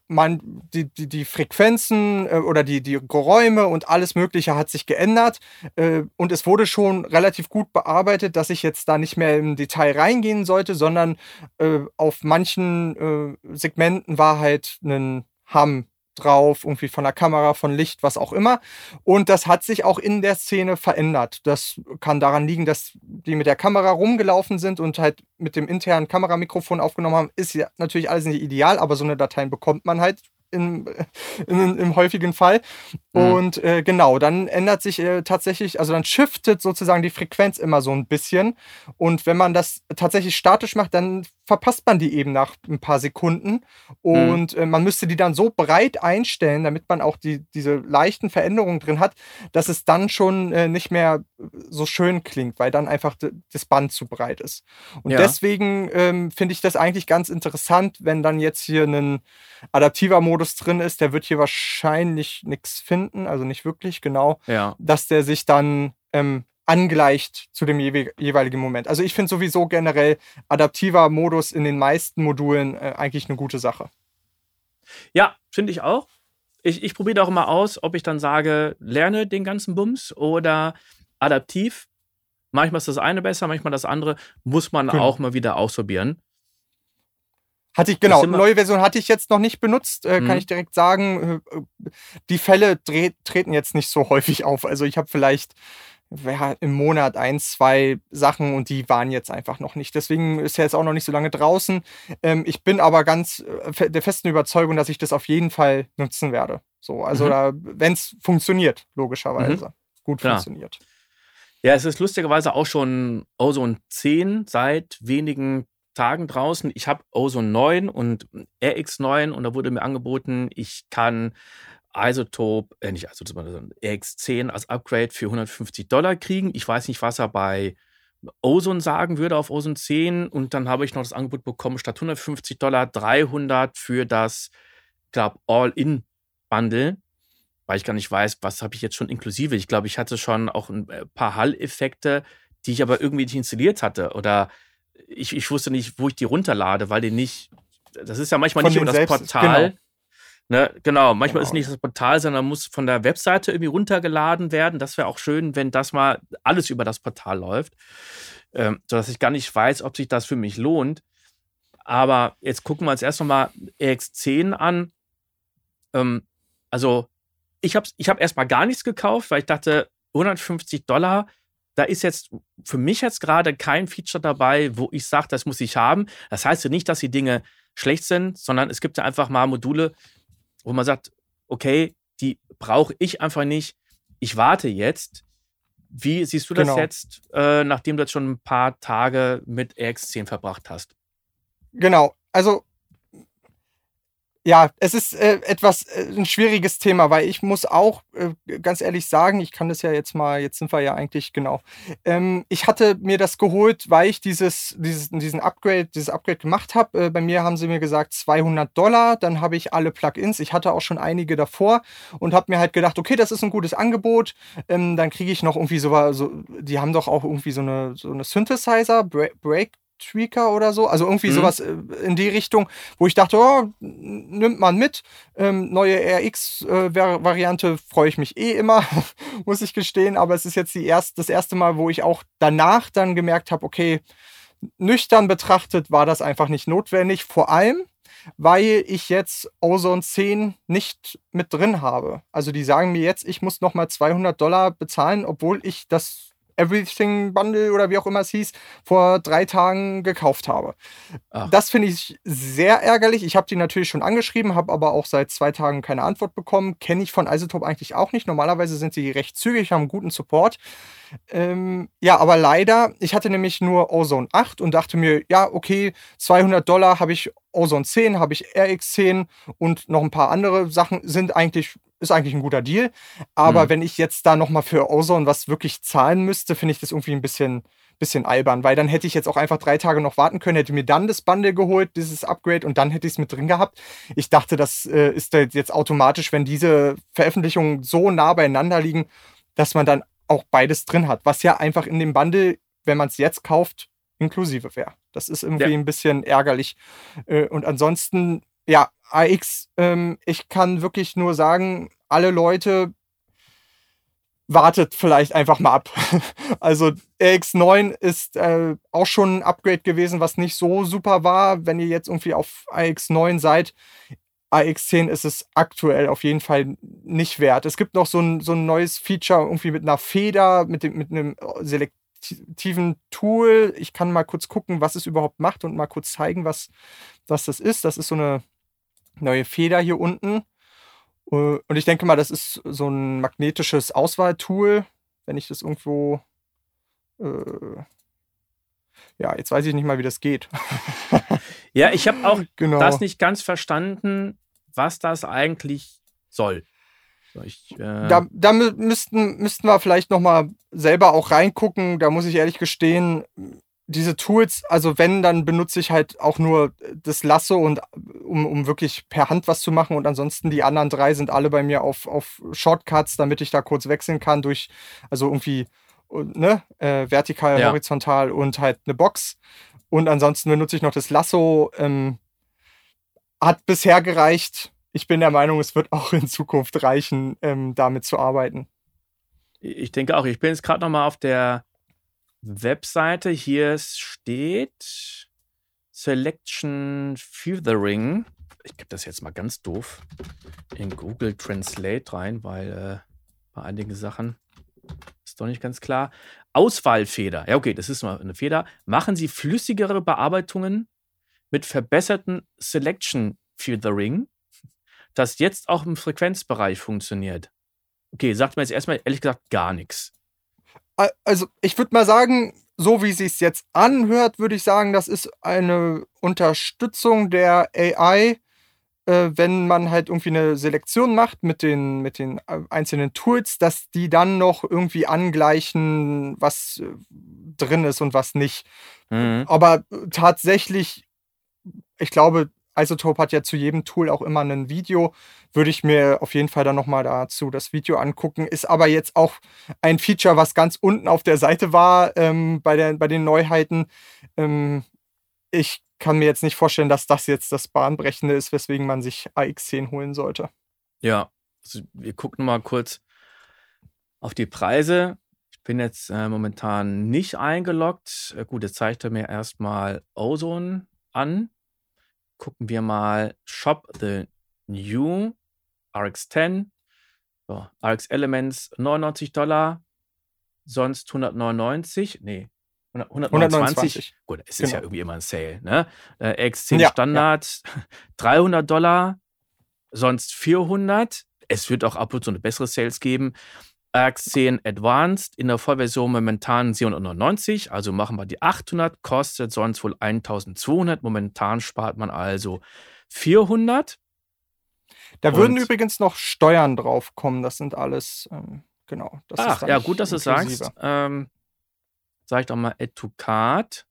man, die, die, die Frequenzen äh, oder die, die Geräume und alles Mögliche hat sich geändert äh, und es wurde schon relativ gut bearbeitet, dass ich jetzt da nicht mehr im Detail reingehen sollte, sondern äh, auf manchen äh, Segmenten war halt ein Hum drauf, irgendwie von der Kamera, von Licht, was auch immer. Und das hat sich auch in der Szene verändert. Das kann daran liegen, dass die mit der Kamera rumgelaufen sind und halt mit dem internen Kameramikrofon aufgenommen haben. Ist ja natürlich alles nicht ideal, aber so eine Datei bekommt man halt im, im, im häufigen Fall. Mhm. Und äh, genau, dann ändert sich äh, tatsächlich, also dann shiftet sozusagen die Frequenz immer so ein bisschen. Und wenn man das tatsächlich statisch macht, dann verpasst man die eben nach ein paar Sekunden. Und mhm. äh, man müsste die dann so breit einstellen, damit man auch die, diese leichten Veränderungen drin hat, dass es dann schon äh, nicht mehr so schön klingt, weil dann einfach das Band zu breit ist. Und ja. deswegen ähm, finde ich das eigentlich ganz interessant, wenn dann jetzt hier ein adaptiver Modus drin ist, der wird hier wahrscheinlich nichts finden, also nicht wirklich genau, ja. dass der sich dann ähm, angleicht zu dem jeweiligen Moment. Also ich finde sowieso generell adaptiver Modus in den meisten Modulen äh, eigentlich eine gute Sache. Ja, finde ich auch. Ich, ich probiere auch immer aus, ob ich dann sage, lerne den ganzen Bums oder adaptiv. Manchmal ist das eine besser, manchmal das andere. Muss man genau. auch mal wieder ausprobieren. Hatte ich, genau, neue Version hatte ich jetzt noch nicht benutzt, äh, mhm. kann ich direkt sagen. Äh, die Fälle treten jetzt nicht so <laughs> häufig auf. Also ich habe vielleicht ja, im Monat ein, zwei Sachen und die waren jetzt einfach noch nicht. Deswegen ist er jetzt auch noch nicht so lange draußen. Ähm, ich bin aber ganz äh, der festen Überzeugung, dass ich das auf jeden Fall nutzen werde. So, also mhm. wenn es funktioniert, logischerweise. Mhm. Gut Klar. funktioniert. Ja, es ist lustigerweise auch schon Ozone 10 seit wenigen Tagen draußen. Ich habe Ozone 9 und RX9 und da wurde mir angeboten, ich kann Isotope, äh nicht Isotope, sondern RX10 als Upgrade für 150 Dollar kriegen. Ich weiß nicht, was er bei Ozone sagen würde auf Ozone 10 und dann habe ich noch das Angebot bekommen, statt 150 Dollar 300 für das, glaube All-In-Bundle, weil ich gar nicht weiß, was habe ich jetzt schon inklusive. Ich glaube, ich hatte schon auch ein äh, paar Hall-Effekte, die ich aber irgendwie nicht installiert hatte oder ich, ich wusste nicht, wo ich die runterlade, weil die nicht, das ist ja manchmal von nicht über das Portal. Genau. Ne, genau, manchmal genau. ist nicht das Portal, sondern muss von der Webseite irgendwie runtergeladen werden. Das wäre auch schön, wenn das mal alles über das Portal läuft, ähm, sodass ich gar nicht weiß, ob sich das für mich lohnt. Aber jetzt gucken wir uns erst nochmal EX10 an. Ähm, also, ich habe ich hab erstmal gar nichts gekauft, weil ich dachte, 150 Dollar, da ist jetzt für mich jetzt gerade kein Feature dabei, wo ich sage, das muss ich haben. Das heißt ja nicht, dass die Dinge schlecht sind, sondern es gibt ja einfach mal Module, wo man sagt, okay, die brauche ich einfach nicht. Ich warte jetzt. Wie siehst du das genau. jetzt, äh, nachdem du jetzt schon ein paar Tage mit RX10 verbracht hast? Genau. Also ja, es ist äh, etwas äh, ein schwieriges Thema, weil ich muss auch äh, ganz ehrlich sagen, ich kann das ja jetzt mal, jetzt sind wir ja eigentlich genau. Ähm, ich hatte mir das geholt, weil ich dieses, dieses diesen Upgrade, dieses Upgrade gemacht habe. Äh, bei mir haben sie mir gesagt 200 Dollar, dann habe ich alle Plugins. Ich hatte auch schon einige davor und habe mir halt gedacht, okay, das ist ein gutes Angebot. Ähm, dann kriege ich noch irgendwie so, so, die haben doch auch irgendwie so eine so eine Synthesizer Break Tweaker oder so. Also irgendwie mhm. sowas äh, in die Richtung, wo ich dachte, oh, nimmt man mit. Ähm, neue RX-Variante äh, freue ich mich eh immer, <laughs> muss ich gestehen. Aber es ist jetzt die erst, das erste Mal, wo ich auch danach dann gemerkt habe, okay, nüchtern betrachtet war das einfach nicht notwendig. Vor allem, weil ich jetzt Ozone 10 nicht mit drin habe. Also die sagen mir jetzt, ich muss nochmal 200 Dollar bezahlen, obwohl ich das Everything Bundle oder wie auch immer es hieß, vor drei Tagen gekauft habe. Ach. Das finde ich sehr ärgerlich. Ich habe die natürlich schon angeschrieben, habe aber auch seit zwei Tagen keine Antwort bekommen. Kenne ich von Isotope eigentlich auch nicht. Normalerweise sind sie recht zügig, haben guten Support. Ähm, ja, aber leider, ich hatte nämlich nur Ozone 8 und dachte mir, ja, okay, 200 Dollar habe ich Ozone 10, habe ich RX10 und noch ein paar andere Sachen sind eigentlich ist eigentlich ein guter Deal. Aber mhm. wenn ich jetzt da nochmal für Ozone was wirklich zahlen müsste, finde ich das irgendwie ein bisschen, bisschen albern, weil dann hätte ich jetzt auch einfach drei Tage noch warten können, hätte mir dann das Bundle geholt, dieses Upgrade und dann hätte ich es mit drin gehabt. Ich dachte, das äh, ist jetzt automatisch, wenn diese Veröffentlichungen so nah beieinander liegen, dass man dann auch beides drin hat, was ja einfach in dem Bundle, wenn man es jetzt kauft, inklusive wäre. Das ist irgendwie ja. ein bisschen ärgerlich. Äh, und ansonsten ja, AX, ähm, ich kann wirklich nur sagen, alle Leute wartet vielleicht einfach mal ab. <laughs> also RX9 ist äh, auch schon ein Upgrade gewesen, was nicht so super war. Wenn ihr jetzt irgendwie auf AX9 seid, AX10 ist es aktuell auf jeden Fall nicht wert. Es gibt noch so ein, so ein neues Feature irgendwie mit einer Feder, mit, dem, mit einem selektiven Tool. Ich kann mal kurz gucken, was es überhaupt macht und mal kurz zeigen, was, was das ist. Das ist so eine neue Feder hier unten. Äh, und ich denke mal, das ist so ein magnetisches Auswahltool, wenn ich das irgendwo. Äh, ja, jetzt weiß ich nicht mal, wie das geht. <laughs> ja, ich habe auch <laughs> genau. das nicht ganz verstanden, was das eigentlich soll. Ich, äh da, da müssten, müssten wir vielleicht noch mal selber auch reingucken. Da muss ich ehrlich gestehen, diese Tools, also wenn, dann benutze ich halt auch nur das Lasso und um, um wirklich per Hand was zu machen und ansonsten die anderen drei sind alle bei mir auf, auf Shortcuts, damit ich da kurz wechseln kann durch, also irgendwie, ne, äh, vertikal, ja. horizontal und halt eine Box. Und ansonsten benutze ich noch das Lasso. Ähm, hat bisher gereicht. Ich bin der Meinung, es wird auch in Zukunft reichen, ähm, damit zu arbeiten. Ich denke auch. Ich bin jetzt gerade noch mal auf der Webseite. Hier steht Selection Feathering. Ich gebe das jetzt mal ganz doof in Google Translate rein, weil äh, bei einigen Sachen ist doch nicht ganz klar. Auswahlfeder. Ja, okay, das ist mal eine Feder. Machen Sie flüssigere Bearbeitungen mit verbesserten Selection Feathering, das jetzt auch im Frequenzbereich funktioniert. Okay, sagt mir jetzt erstmal ehrlich gesagt gar nichts also ich würde mal sagen, so wie sie es jetzt anhört, würde ich sagen, das ist eine Unterstützung der AI, äh, wenn man halt irgendwie eine Selektion macht mit den, mit den äh, einzelnen Tools, dass die dann noch irgendwie angleichen, was äh, drin ist und was nicht. Mhm. Aber tatsächlich, ich glaube, Isotope hat ja zu jedem Tool auch immer ein Video. Würde ich mir auf jeden Fall dann nochmal dazu das Video angucken. Ist aber jetzt auch ein Feature, was ganz unten auf der Seite war ähm, bei, der, bei den Neuheiten. Ähm, ich kann mir jetzt nicht vorstellen, dass das jetzt das Bahnbrechende ist, weswegen man sich AX10 holen sollte. Ja, also wir gucken mal kurz auf die Preise. Ich bin jetzt äh, momentan nicht eingeloggt. Äh, gut, jetzt zeigt er mir erstmal Ozone an gucken wir mal Shop the New RX10. So, RX Elements 99 Dollar, sonst 199. Nee, 129. 129. Gut, es genau. ist ja irgendwie immer ein Sale. Ne? Äh, X10 ja, Standard ja. 300 <laughs> Dollar, sonst 400. Es wird auch ab und zu eine bessere Sales geben. RX10 Advanced in der Vollversion momentan 799, also machen wir die 800, kostet sonst wohl 1200. Momentan spart man also 400. Da Und würden übrigens noch Steuern drauf kommen, das sind alles, ähm, genau. Ach, ja, gut, dass du es sagst. Ähm, sag ich doch mal Add to Card.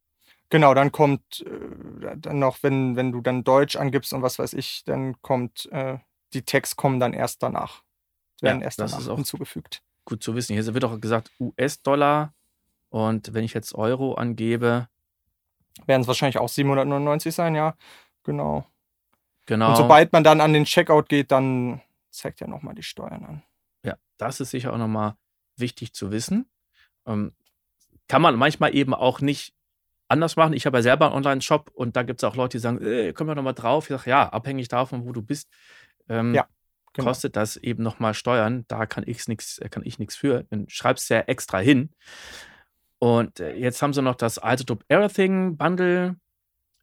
Genau, dann kommt äh, dann noch, wenn, wenn du dann Deutsch angibst und was weiß ich, dann kommt, äh, die Text kommen dann erst danach. Werden ja, erst danach hinzugefügt gut zu wissen. Hier wird auch gesagt US-Dollar. Und wenn ich jetzt Euro angebe. Werden es wahrscheinlich auch 799 sein, ja. Genau. Genau. Und sobald man dann an den Checkout geht, dann zeigt er nochmal die Steuern an. Ja, das ist sicher auch nochmal wichtig zu wissen. Ähm, kann man manchmal eben auch nicht anders machen. Ich habe ja selber einen Online-Shop und da gibt es auch Leute, die sagen, äh, können wir nochmal drauf? Ich sage, ja, abhängig davon, wo du bist, ähm, ja, genau. kostet das eben nochmal Steuern. Da kann, ich's nix, kann ich nichts für. Dann schreibst du ja extra hin. Und äh, jetzt haben sie noch das Isotope Everything Bundle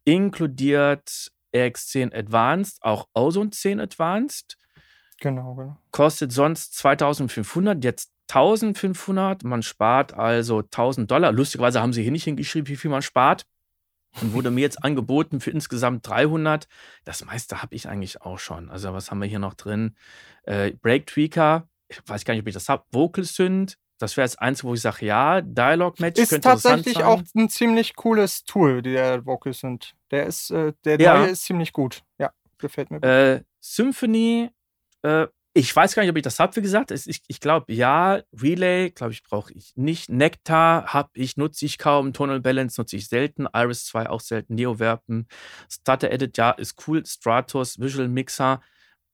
inkludiert RX10 Advanced, auch Ozone 10 Advanced. Genau, genau. Kostet sonst 2500, jetzt 1500. Man spart also 1000 Dollar. Lustigerweise haben sie hier nicht hingeschrieben, wie viel man spart. Und wurde mir jetzt angeboten für insgesamt 300. Das meiste habe ich eigentlich auch schon. Also, was haben wir hier noch drin? Äh, Break Tweaker. Ich weiß gar nicht, ob ich das habe. Vocal Synth. Das wäre das Einzige, wo ich sage, ja, Dialog Match ist könnte tatsächlich auch ein ziemlich cooles Tool, der Vocal Synth. Der ist, äh, der ja. neue ist ziemlich gut. Ja, gefällt mir gut. Äh, Symphony äh, ich weiß gar nicht, ob ich das habe, wie gesagt. Ich, ich glaube, ja. Relay, glaube ich, brauche ich nicht. Nectar habe ich, nutze ich kaum. Tonal Balance nutze ich selten. Iris 2 auch selten. Neo-Verpen. Stutter Edit, ja, ist cool. Stratos, Visual Mixer.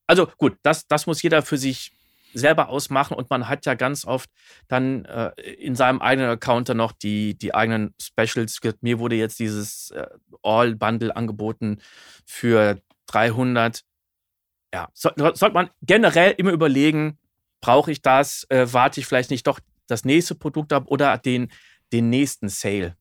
Also gut, das, das muss jeder für sich selber ausmachen und man hat ja ganz oft dann äh, in seinem eigenen Account dann noch die, die eigenen Specials. Mir wurde jetzt dieses äh, All-Bundle angeboten für 300 ja, so, sollte man generell immer überlegen, brauche ich das, äh, warte ich vielleicht nicht doch das nächste Produkt ab oder den, den nächsten Sale.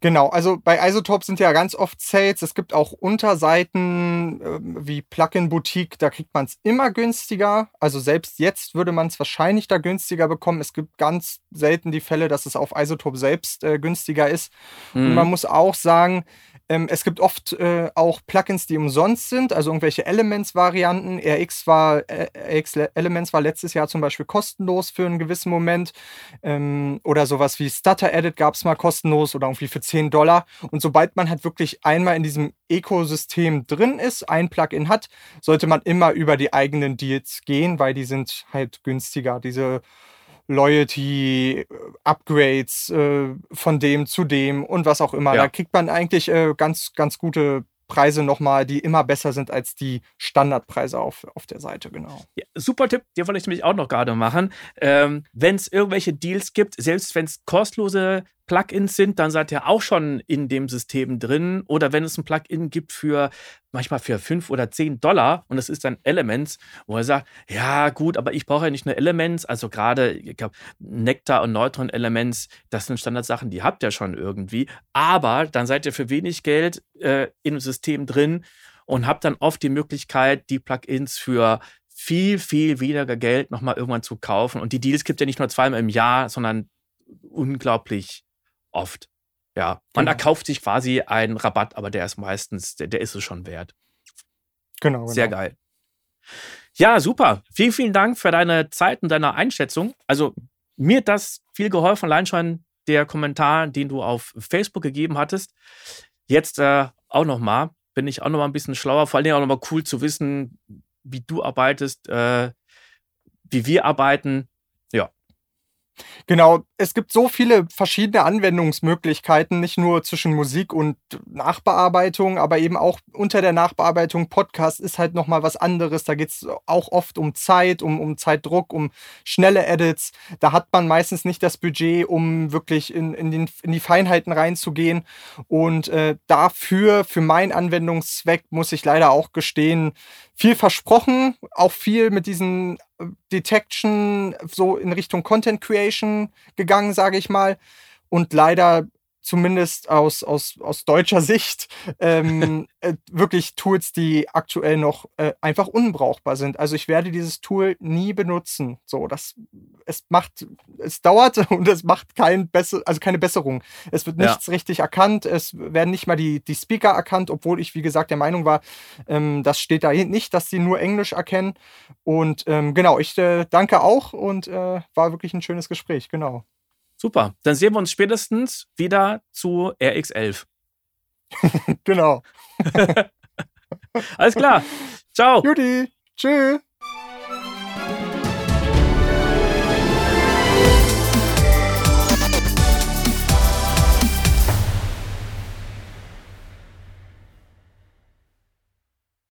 Genau, also bei Isotope sind ja ganz oft Sales. Es gibt auch Unterseiten äh, wie Plugin Boutique, da kriegt man es immer günstiger. Also selbst jetzt würde man es wahrscheinlich da günstiger bekommen. Es gibt ganz selten die Fälle, dass es auf Isotope selbst äh, günstiger ist. Mhm. Und man muss auch sagen, ähm, es gibt oft äh, auch Plugins, die umsonst sind, also irgendwelche Elements-Varianten. RX war, äh, RX Elements war letztes Jahr zum Beispiel kostenlos für einen gewissen Moment. Ähm, oder sowas wie Stutter Edit gab es mal kostenlos oder irgendwie für 10 Dollar. Und sobald man halt wirklich einmal in diesem Ökosystem drin ist, ein Plugin hat, sollte man immer über die eigenen Deals gehen, weil die sind halt günstiger. Diese Loyalty, Upgrades äh, von dem zu dem und was auch immer. Ja. Da kriegt man eigentlich äh, ganz, ganz gute Preise nochmal, die immer besser sind als die Standardpreise auf, auf der Seite, genau. Ja, super Tipp, den wollte ich nämlich auch noch gerade machen. Ähm, wenn es irgendwelche Deals gibt, selbst wenn es kostenlose Plugins sind, dann seid ihr auch schon in dem System drin. Oder wenn es ein Plugin gibt für manchmal für 5 oder 10 Dollar und es ist dann Elements, wo er sagt, ja gut, aber ich brauche ja nicht nur Elements, also gerade, Nectar und Neutron Elements, das sind Standardsachen, die habt ihr schon irgendwie, aber dann seid ihr für wenig Geld äh, im System drin und habt dann oft die Möglichkeit, die Plugins für viel, viel weniger Geld nochmal irgendwann zu kaufen. Und die Deals gibt ja nicht nur zweimal im Jahr, sondern unglaublich oft. Ja, man genau. erkauft sich quasi einen Rabatt, aber der ist meistens, der, der ist es schon wert. Genau, genau. Sehr geil. Ja, super. Vielen, vielen Dank für deine Zeit und deine Einschätzung. Also mir hat das viel geholfen, allein schon der Kommentar, den du auf Facebook gegeben hattest. Jetzt äh, auch nochmal, bin ich auch nochmal ein bisschen schlauer, vor allen Dingen auch nochmal cool zu wissen, wie du arbeitest, äh, wie wir arbeiten. Ja, Genau, es gibt so viele verschiedene Anwendungsmöglichkeiten, nicht nur zwischen Musik und Nachbearbeitung, aber eben auch unter der Nachbearbeitung. Podcast ist halt nochmal was anderes. Da geht es auch oft um Zeit, um, um Zeitdruck, um schnelle Edits. Da hat man meistens nicht das Budget, um wirklich in, in, den, in die Feinheiten reinzugehen. Und äh, dafür, für meinen Anwendungszweck, muss ich leider auch gestehen, viel versprochen, auch viel mit diesen äh, Detection so in Richtung Content Creation gegangen, sage ich mal. Und leider zumindest aus, aus, aus deutscher Sicht, ähm, <laughs> äh, wirklich Tools, die aktuell noch äh, einfach unbrauchbar sind. Also ich werde dieses Tool nie benutzen. So, das es macht, es dauert <laughs> und es macht kein besser, also keine Besserung. Es wird nichts ja. richtig erkannt, es werden nicht mal die, die Speaker erkannt, obwohl ich, wie gesagt, der Meinung war, ähm, das steht da nicht, dass sie nur Englisch erkennen. Und ähm, genau, ich äh, danke auch und äh, war wirklich ein schönes Gespräch, genau. Super. Dann sehen wir uns spätestens wieder zu RX11. <laughs> genau. <laughs> Alles klar. Ciao. Judy. Tschüss.